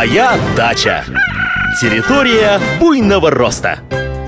Моя дача. Территория буйного роста.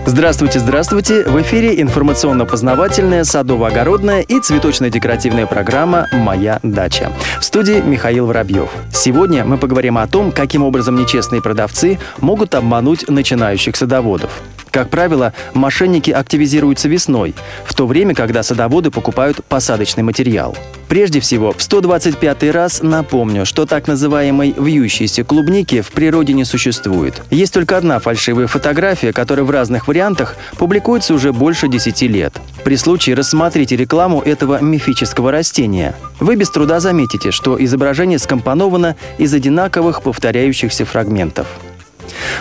Здравствуйте, здравствуйте! В эфире информационно-познавательная, садово-огородная и цветочно-декоративная программа «Моя дача». В студии Михаил Воробьев. Сегодня мы поговорим о том, каким образом нечестные продавцы могут обмануть начинающих садоводов. Как правило, мошенники активизируются весной, в то время, когда садоводы покупают посадочный материал. Прежде всего, в 125 раз напомню, что так называемой вьющейся клубники в природе не существует. Есть только одна фальшивая фотография, которая в разных вариантах публикуется уже больше 10 лет. При случае рассмотрите рекламу этого мифического растения. Вы без труда заметите, что изображение скомпоновано из одинаковых повторяющихся фрагментов.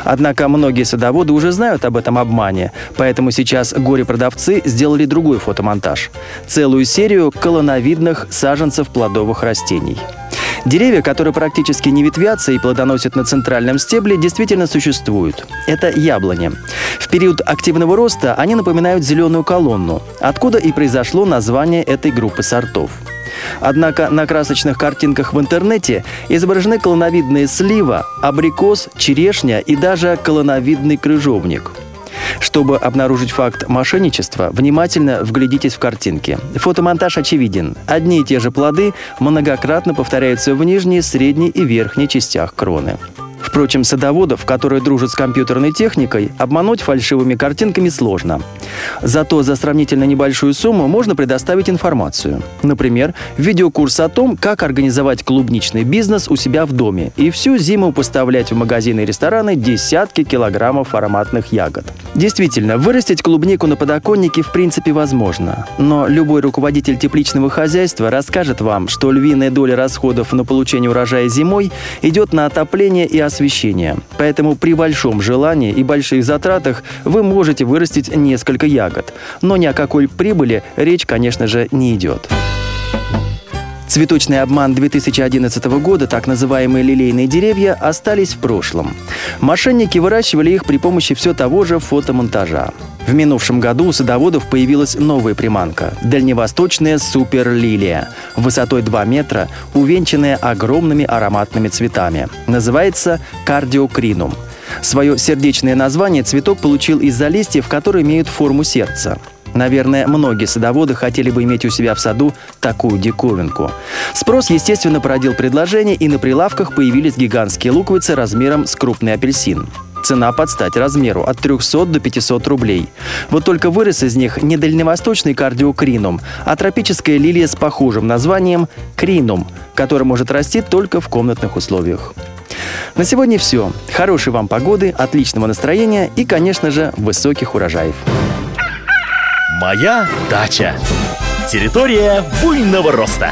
Однако многие садоводы уже знают об этом обмане, поэтому сейчас горе-продавцы сделали другой фотомонтаж – целую серию колоновидных саженцев плодовых растений. Деревья, которые практически не ветвятся и плодоносят на центральном стебле, действительно существуют. Это яблони. В период активного роста они напоминают зеленую колонну, откуда и произошло название этой группы сортов. Однако на красочных картинках в интернете изображены колоновидные слива, абрикос, черешня и даже колоновидный крыжовник. Чтобы обнаружить факт мошенничества, внимательно вглядитесь в картинки. Фотомонтаж очевиден. Одни и те же плоды многократно повторяются в нижней, средней и верхней частях кроны. Впрочем, садоводов, которые дружат с компьютерной техникой, обмануть фальшивыми картинками сложно. Зато за сравнительно небольшую сумму можно предоставить информацию. Например, видеокурс о том, как организовать клубничный бизнес у себя в доме и всю зиму поставлять в магазины и рестораны десятки килограммов ароматных ягод. Действительно, вырастить клубнику на подоконнике в принципе возможно. Но любой руководитель тепличного хозяйства расскажет вам, что львиная доля расходов на получение урожая зимой идет на отопление и освещение освещения. Поэтому при большом желании и больших затратах вы можете вырастить несколько ягод. Но ни о какой прибыли речь, конечно же, не идет. Цветочный обман 2011 года, так называемые лилейные деревья, остались в прошлом. Мошенники выращивали их при помощи все того же фотомонтажа. В минувшем году у садоводов появилась новая приманка – дальневосточная суперлилия, высотой 2 метра, увенчанная огромными ароматными цветами. Называется кардиокринум. Свое сердечное название цветок получил из-за листьев, которые имеют форму сердца. Наверное, многие садоводы хотели бы иметь у себя в саду такую диковинку. Спрос, естественно, породил предложение, и на прилавках появились гигантские луковицы размером с крупный апельсин. Цена под стать размеру от 300 до 500 рублей. Вот только вырос из них не дальневосточный кардиокринум, а тропическая лилия с похожим названием кринум, который может расти только в комнатных условиях. На сегодня все. Хорошей вам погоды, отличного настроения и, конечно же, высоких урожаев. Моя дача. Территория буйного роста.